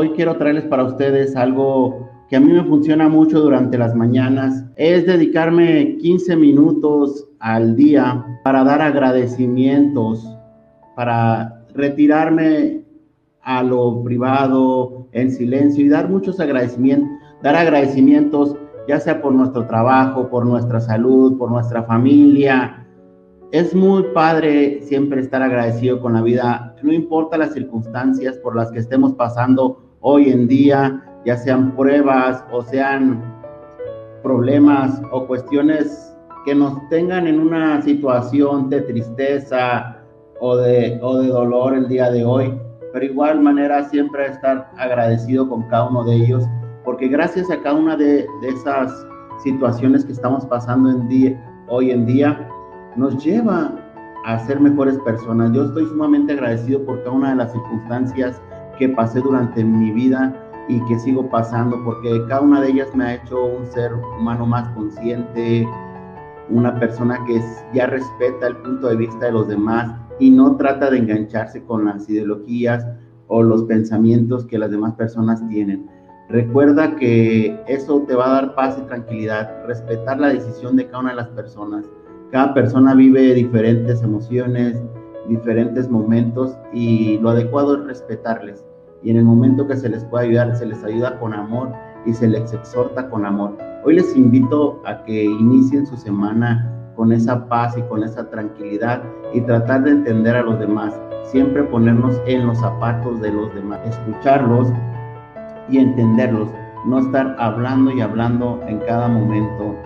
Hoy quiero traerles para ustedes algo que a mí me funciona mucho durante las mañanas. Es dedicarme 15 minutos al día para dar agradecimientos, para retirarme a lo privado, en silencio y dar muchos agradecimientos, dar agradecimientos ya sea por nuestro trabajo, por nuestra salud, por nuestra familia. Es muy padre siempre estar agradecido con la vida, no importa las circunstancias por las que estemos pasando hoy en día, ya sean pruebas o sean problemas o cuestiones que nos tengan en una situación de tristeza o de, o de dolor el día de hoy, pero igual manera siempre estar agradecido con cada uno de ellos porque gracias a cada una de, esas situaciones que estamos pasando en día, hoy en día, nos lleva a ser mejores personas. Yo estoy sumamente agradecido por cada una de las circunstancias que pasé durante mi vida y que sigo pasando, porque cada una de ellas me ha hecho un ser humano más consciente, una persona que ya respeta el punto de vista de los demás y no trata de engancharse con las ideologías o los pensamientos que las demás personas tienen. Recuerda que eso te va a dar paz y tranquilidad, respetar la decisión de cada una de las personas. Cada persona vive diferentes emociones, diferentes momentos y lo adecuado es respetarles. Y en el momento que se les pueda ayudar, se les ayuda con amor y se les exhorta con amor. Hoy les invito a que inicien su semana con esa paz y con esa tranquilidad y tratar de entender a los demás. Siempre ponernos en los zapatos de los demás, escucharlos y entenderlos, no estar hablando y hablando en cada momento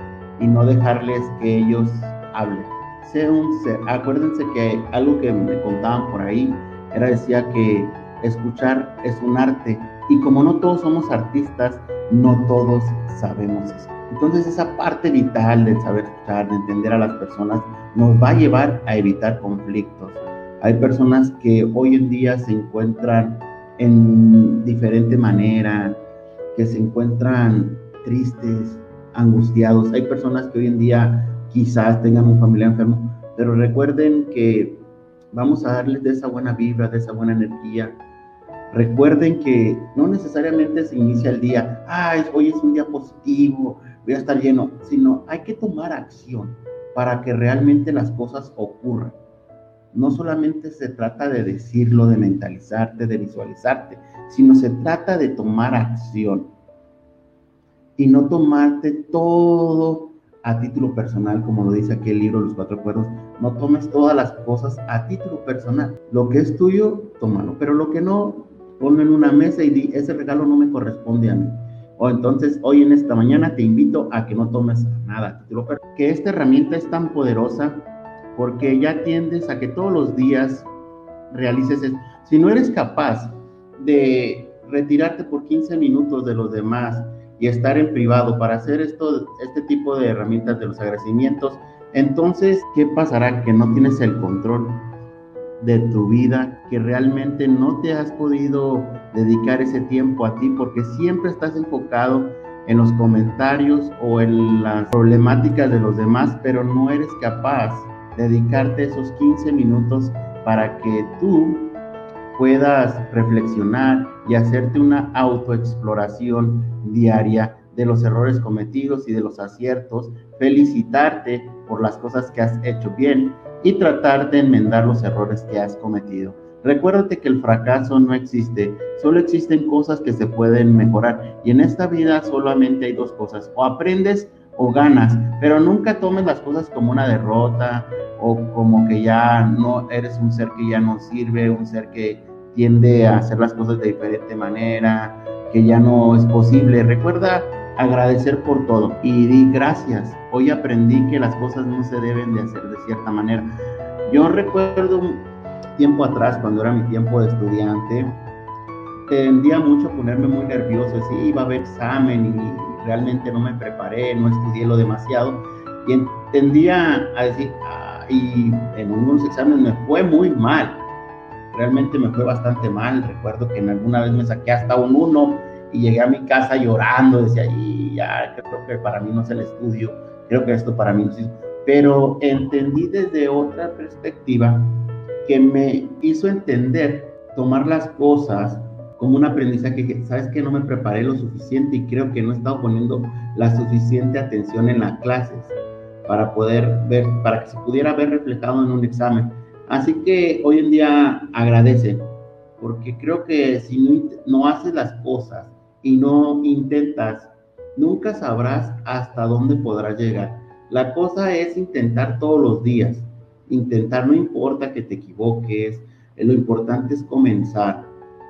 y no dejarles que ellos hablen. Un ser. Acuérdense que algo que me contaban por ahí era decía que escuchar es un arte y como no todos somos artistas, no todos sabemos eso. Entonces esa parte vital del saber escuchar, de entender a las personas, nos va a llevar a evitar conflictos. Hay personas que hoy en día se encuentran en diferente manera, que se encuentran tristes, angustiados. Hay personas que hoy en día quizás tengan un familiar enfermo, pero recuerden que vamos a darles de esa buena vibra, de esa buena energía. Recuerden que no necesariamente se inicia el día, ah, hoy es un día positivo, voy a estar lleno, sino hay que tomar acción para que realmente las cosas ocurran no solamente se trata de decirlo, de mentalizarte, de visualizarte, sino se trata de tomar acción y no tomarte todo a título personal, como lo dice aquí el libro Los Cuatro Cuerdos. No tomes todas las cosas a título personal. Lo que es tuyo, tómalo, pero lo que no, ponlo en una mesa y di, ese regalo no me corresponde a mí. O entonces, hoy en esta mañana te invito a que no tomes nada a título personal. Que esta herramienta es tan poderosa porque ya tiendes a que todos los días realices esto. Si no eres capaz de retirarte por 15 minutos de los demás y estar en privado para hacer esto, este tipo de herramientas de los agradecimientos, entonces, ¿qué pasará? Que no tienes el control de tu vida, que realmente no te has podido dedicar ese tiempo a ti porque siempre estás enfocado en los comentarios o en las problemáticas de los demás, pero no eres capaz dedicarte esos 15 minutos para que tú puedas reflexionar y hacerte una autoexploración diaria de los errores cometidos y de los aciertos, felicitarte por las cosas que has hecho bien y tratar de enmendar los errores que has cometido. Recuérdate que el fracaso no existe, solo existen cosas que se pueden mejorar y en esta vida solamente hay dos cosas, o aprendes o ganas, pero nunca tomes las cosas como una derrota o como que ya no eres un ser que ya no sirve, un ser que tiende a hacer las cosas de diferente manera, que ya no es posible. Recuerda agradecer por todo. Y di gracias. Hoy aprendí que las cosas no se deben de hacer de cierta manera. Yo recuerdo un tiempo atrás, cuando era mi tiempo de estudiante, tendía mucho a ponerme muy nervioso, si iba a haber examen y realmente no me preparé, no estudié lo demasiado y tendía a decir, ah, y en unos exámenes me fue muy mal, realmente me fue bastante mal, recuerdo que en alguna vez me saqué hasta un 1 y llegué a mi casa llorando, decía, y ya creo que para mí no es el estudio, creo que esto para mí no es, pero entendí desde otra perspectiva que me hizo entender tomar las cosas como un aprendizaje que, sabes que no me preparé lo suficiente y creo que no he estado poniendo la suficiente atención en las clases para poder ver, para que se pudiera ver reflejado en un examen. Así que hoy en día agradece, porque creo que si no, no haces las cosas y no intentas, nunca sabrás hasta dónde podrás llegar. La cosa es intentar todos los días. Intentar no importa que te equivoques, lo importante es comenzar.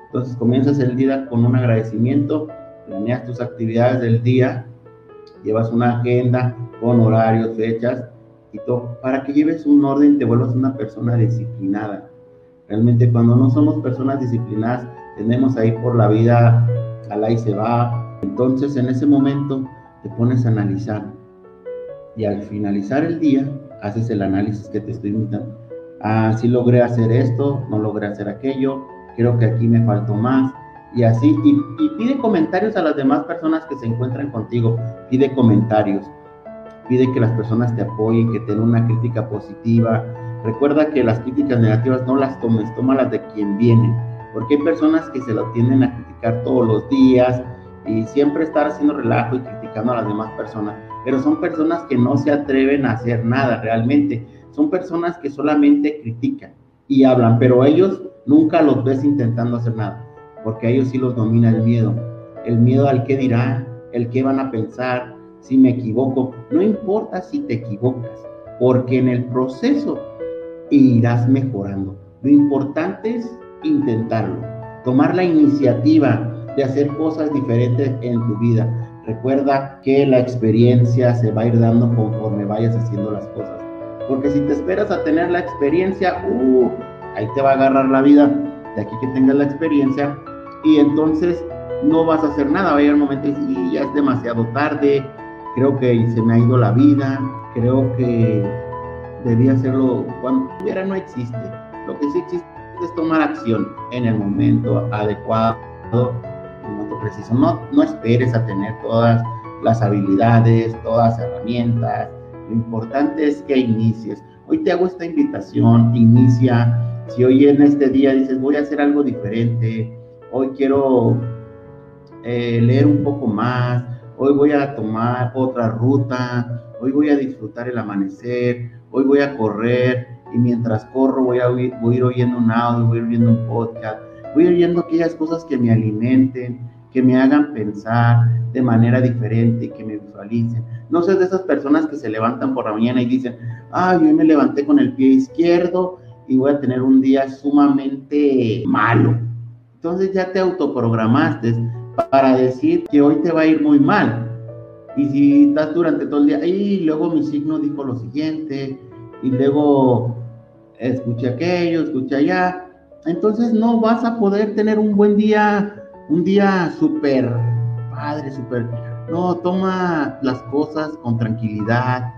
Entonces comienzas el día con un agradecimiento, planeas tus actividades del día, llevas una agenda con horarios, fechas y todo, para que lleves un orden te vuelvas una persona disciplinada. Realmente cuando no somos personas disciplinadas, tenemos ahí por la vida, a la y se va. Entonces en ese momento te pones a analizar y al finalizar el día haces el análisis que te estoy invitando. Ah, sí logré hacer esto, no logré hacer aquello, creo que aquí me faltó más. Y así, y, pide comentarios a las demás personas que se encuentran contigo, pide comentarios, pide que las personas te apoyen, que tengan una crítica positiva. Recuerda que las críticas negativas no las tomes, tómalas de quien viene, porque hay personas que se lo tienden a criticar todos los días y siempre estar haciendo relajo y criticando a las demás personas pero son personas que no se atreven a hacer nada realmente. Son personas que solamente critican y hablan, pero ellos nunca los ves intentando hacer nada, porque a ellos sí los domina el miedo. El miedo al qué dirán, el qué van a pensar, si me equivoco. No importa si te equivocas, porque en el proceso irás mejorando. Lo importante es intentarlo, tomar la iniciativa de hacer cosas diferentes en tu vida Recuerda que la experiencia se va a ir dando conforme vayas haciendo las cosas. Porque si te esperas a tener la experiencia, uh, ahí te va a agarrar la vida. De aquí que tengas la experiencia y entonces no vas a hacer nada. Va a un momento y ya es demasiado tarde. Creo que se me ha ido la vida. Creo que debía hacerlo cuando hubiera no existe. Lo que sí existe es tomar acción en el momento adecuado preciso. No, no esperes a tener todas las habilidades, todas las herramientas. Lo importante es que inicies. Hoy te hago esta invitación, inicia. Si hoy en este día dices, voy a hacer algo diferente, hoy quiero eh, leer un poco más, hoy voy a tomar otra ruta, hoy voy a disfrutar el amanecer, hoy voy a correr y mientras corro voy a, voy a ir oyendo un audio, voy a ir oyendo un podcast, voy oyendo aquellas cosas que me alimenten, que me hagan pensar de manera diferente, que me visualicen. No sé de esas personas que se levantan por la mañana y dicen, ay, hoy me levanté con el pie izquierdo y voy a tener un día sumamente malo. Entonces ya te autoprogramaste para decir que hoy te va a ir muy mal. Y si estás durante todo el día, y luego mi signo dijo lo siguiente, y luego escuché aquello, escuché allá, entonces no vas a poder tener un buen día un día súper padre, súper... No, toma las cosas con tranquilidad,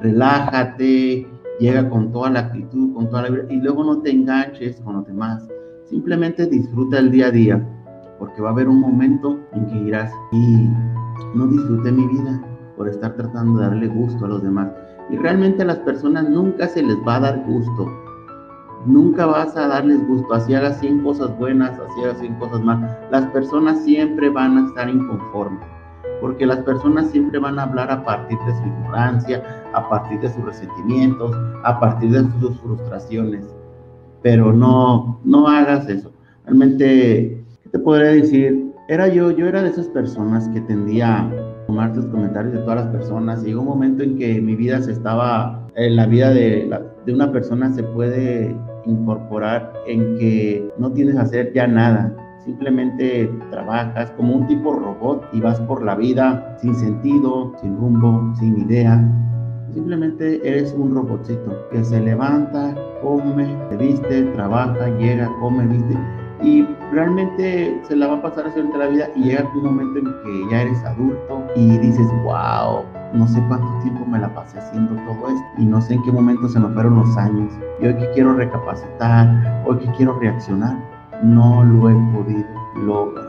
relájate, llega con toda la actitud, con toda la... Y luego no te enganches con los demás. Simplemente disfruta el día a día, porque va a haber un momento en que dirás, y no disfruté mi vida por estar tratando de darle gusto a los demás. Y realmente a las personas nunca se les va a dar gusto nunca vas a darles gusto, así hagas 100 cosas buenas, así hagas 100 cosas malas, las personas siempre van a estar inconformes, porque las personas siempre van a hablar a partir de su ignorancia, a partir de sus resentimientos, a partir de sus frustraciones, pero no, no hagas eso. Realmente, ¿qué te podría decir? Era yo, yo era de esas personas que tendía a tomar tus comentarios de todas las personas. Llegó un momento en que mi vida se estaba, en la vida de una persona se puede incorporar en que no tienes que hacer ya nada, simplemente trabajas como un tipo robot y vas por la vida sin sentido, sin rumbo, sin idea. Simplemente eres un robotcito que se levanta, come, se viste, trabaja, llega, come, viste y realmente se la va a pasar durante la vida y llega un momento en que ya eres adulto y dices, wow, no sé cuánto tiempo me la pasé haciendo todo esto y no sé en qué momento se me fueron los años. Y hoy que quiero recapacitar, hoy que quiero reaccionar, no lo he podido lograr.